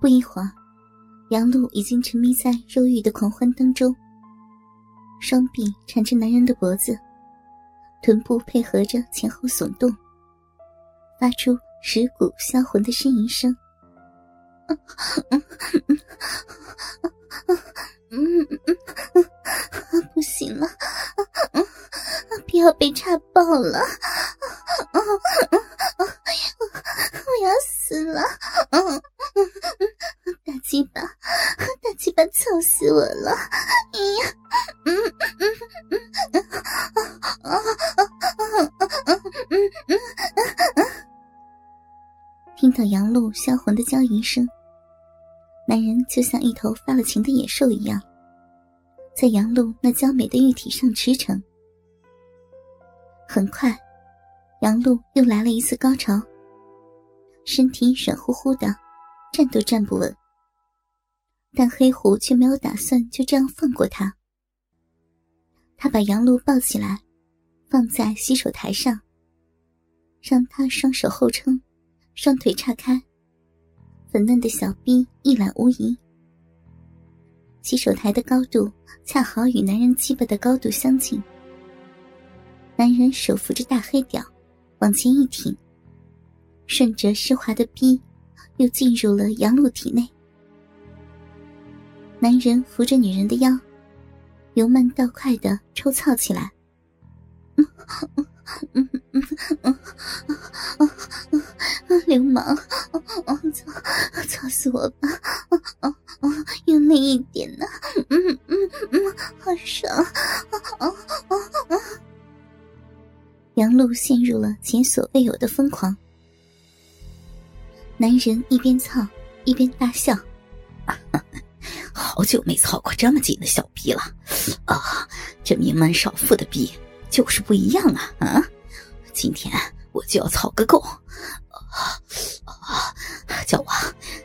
不一会儿，杨璐已经沉迷在肉欲的狂欢当中，双臂缠着男人的脖子，臀部配合着前后耸动，发出蚀骨销魂的呻吟声。我了！呀，嗯嗯嗯嗯啊啊啊啊嗯听到杨璐销魂的娇吟声，男人就像一头发了情的野兽一样，在杨璐那娇美的玉体上驰骋。很快，杨璐又来了一次高潮。身体软乎乎的，站都站不稳。但黑狐却没有打算就这样放过他。他把杨璐抱起来，放在洗手台上，让他双手后撑，双腿岔开，粉嫩的小臂一览无遗。洗手台的高度恰好与男人鸡巴的高度相近。男人手扶着大黑屌，往前一挺。顺着湿滑的逼，又进入了杨璐体内。男人扶着女人的腰，由慢到快的抽操起来。流氓，操，操死我吧！用力一点呢，嗯嗯嗯，好爽！杨璐陷入了前所未有的疯狂。男人一边操一边大笑，好久没操过这么紧的小逼了，啊，这名门少妇的逼就是不一样啊啊！今天我就要操个够，啊啊！叫我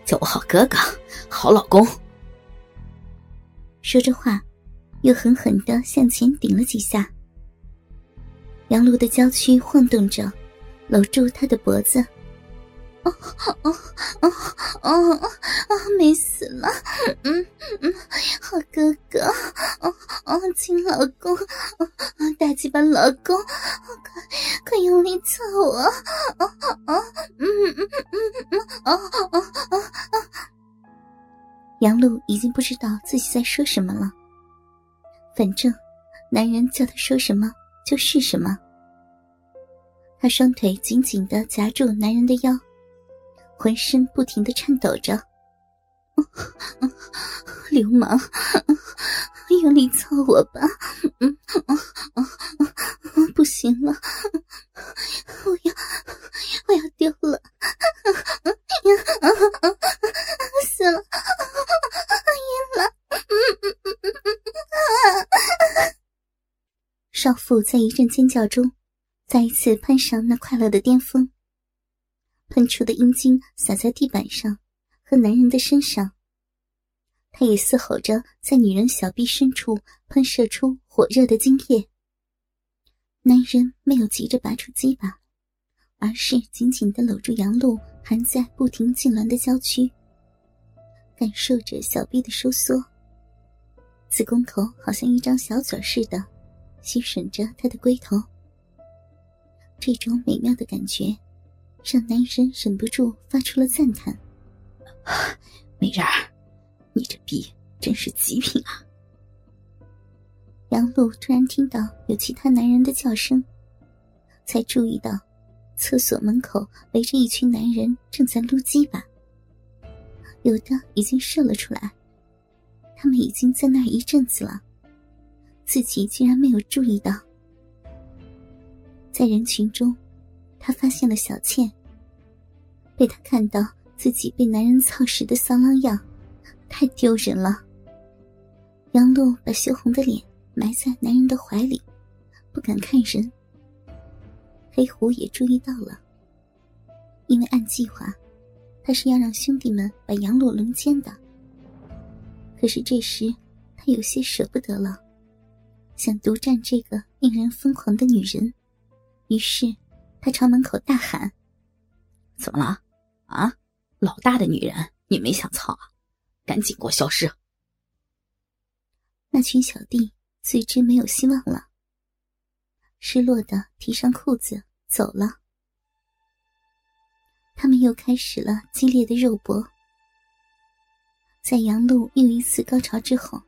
叫我好哥哥，好老公。说着话，又狠狠的向前顶了几下。杨璐的娇躯晃动着，搂住他的脖子。哦哦哦哦哦！美死了，嗯嗯，好哥哥，哦哦，亲老公，哦大鸡巴老公，快快用力操我，哦哦，嗯嗯嗯嗯，哦哦哦哦！杨璐已经不知道自己在说什么了，反正男人叫他说什么就是什么。他双腿紧紧的夹住男人的腰。浑身不停的颤抖着，流氓，用力操我吧！不行了，我要，我要丢了，死了，晕了！少妇在一阵尖叫中，再一次攀上那快乐的巅峰。喷出的阴茎洒在地板上和男人的身上，他也嘶吼着在女人小臂深处喷射出火热的精液。男人没有急着拔出鸡巴，而是紧紧的搂住杨璐含在不停痉挛的娇躯，感受着小臂的收缩，子宫口好像一张小嘴似的吸吮着他的龟头。这种美妙的感觉。让男人忍不住发出了赞叹：“ 美人儿，你这逼真是极品啊！”杨璐突然听到有其他男人的叫声，才注意到厕所门口围着一群男人正在撸鸡巴，有的已经射了出来。他们已经在那儿一阵子了，自己竟然没有注意到。在人群中。他发现了小倩，被他看到自己被男人操时的骚浪样，太丢人了。杨璐把羞红的脸埋在男人的怀里，不敢看人。黑虎也注意到了，因为按计划，他是要让兄弟们把杨璐轮奸的。可是这时他有些舍不得了，想独占这个令人疯狂的女人，于是。他朝门口大喊：“怎么了？啊，老大的女人你没想操啊？赶紧给我消失！那群小弟自知没有希望了，失落的提上裤子走了。他们又开始了激烈的肉搏。在杨露又一次高潮之后，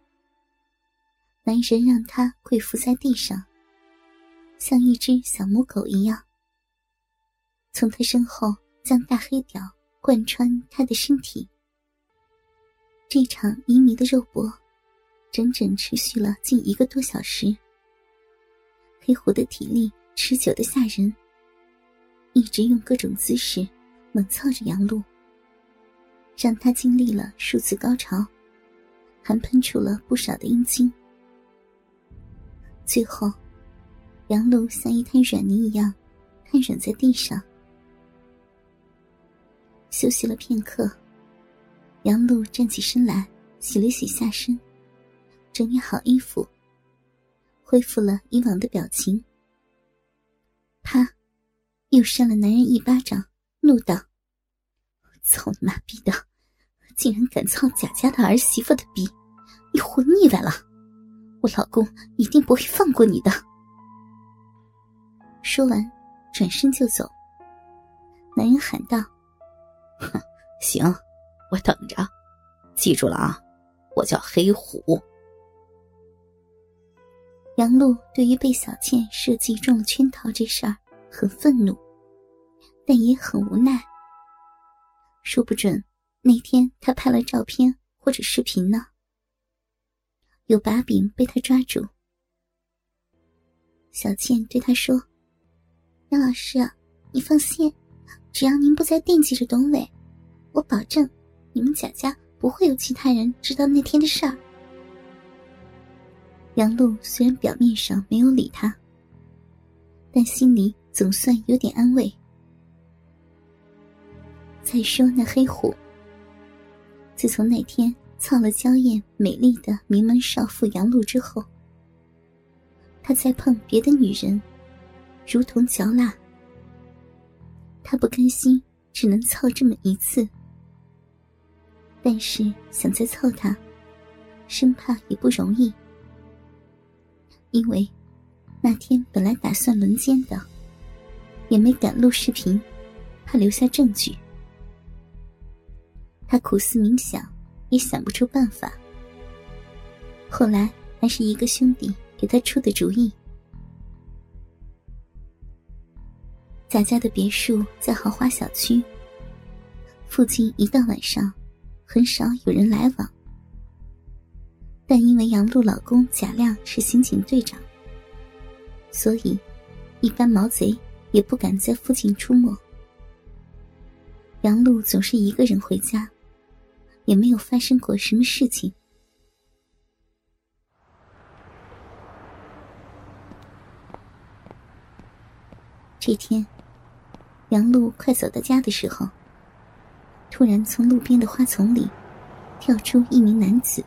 男人让她跪伏在地上，像一只小母狗一样，从他身后将大黑屌贯穿他的身体。这场旖旎的肉搏，整整持续了近一个多小时。黑虎的体力持久的吓人，一直用各种姿势猛操着杨露，让他经历了数次高潮，还喷出了不少的阴茎。最后，杨露像一滩软泥一样瘫软在地上，休息了片刻。杨露站起身来，洗了洗下身，整理好衣服，恢复了以往的表情。啪，又扇了男人一巴掌，怒道：“操你妈逼的！竟然敢操贾家的儿媳妇的逼，你活腻歪了！我老公一定不会放过你的。”说完，转身就走。男人喊道：“哼，行。”我等着，记住了啊！我叫黑虎。杨璐对于被小倩设计中了圈套这事儿很愤怒，但也很无奈。说不准那天他拍了照片或者视频呢，有把柄被他抓住。小倩对他说：“杨老师，你放心，只要您不再惦记着董伟，我保证。”你们贾家不会有其他人知道那天的事儿。杨露虽然表面上没有理他，但心里总算有点安慰。再说那黑虎，自从那天操了娇艳美丽的名门少妇杨露之后，他再碰别的女人，如同嚼蜡。他不甘心，只能操这么一次。但是想再凑他，生怕也不容易。因为那天本来打算轮奸的，也没敢录视频，怕留下证据。他苦思冥想，也想不出办法。后来还是一个兄弟给他出的主意。贾家的别墅在豪华小区，附近一到晚上。很少有人来往，但因为杨璐老公贾亮是刑警队长，所以一般毛贼也不敢在附近出没。杨璐总是一个人回家，也没有发生过什么事情。这天，杨露快走到家的时候。突然，从路边的花丛里跳出一名男子，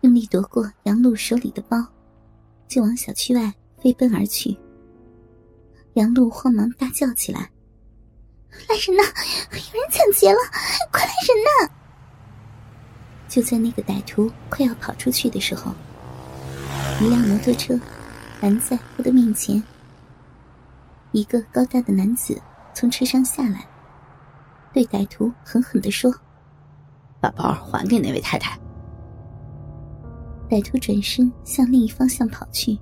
用力夺过杨露手里的包，就往小区外飞奔而去。杨露慌忙大叫起来：“来人呐！有人抢劫了！快来人呐！”就在那个歹徒快要跑出去的时候，一辆摩托车拦在他的面前。一个高大的男子从车上下来。对歹徒狠狠的说：“把包还给那位太太。”歹徒转身向另一方向跑去。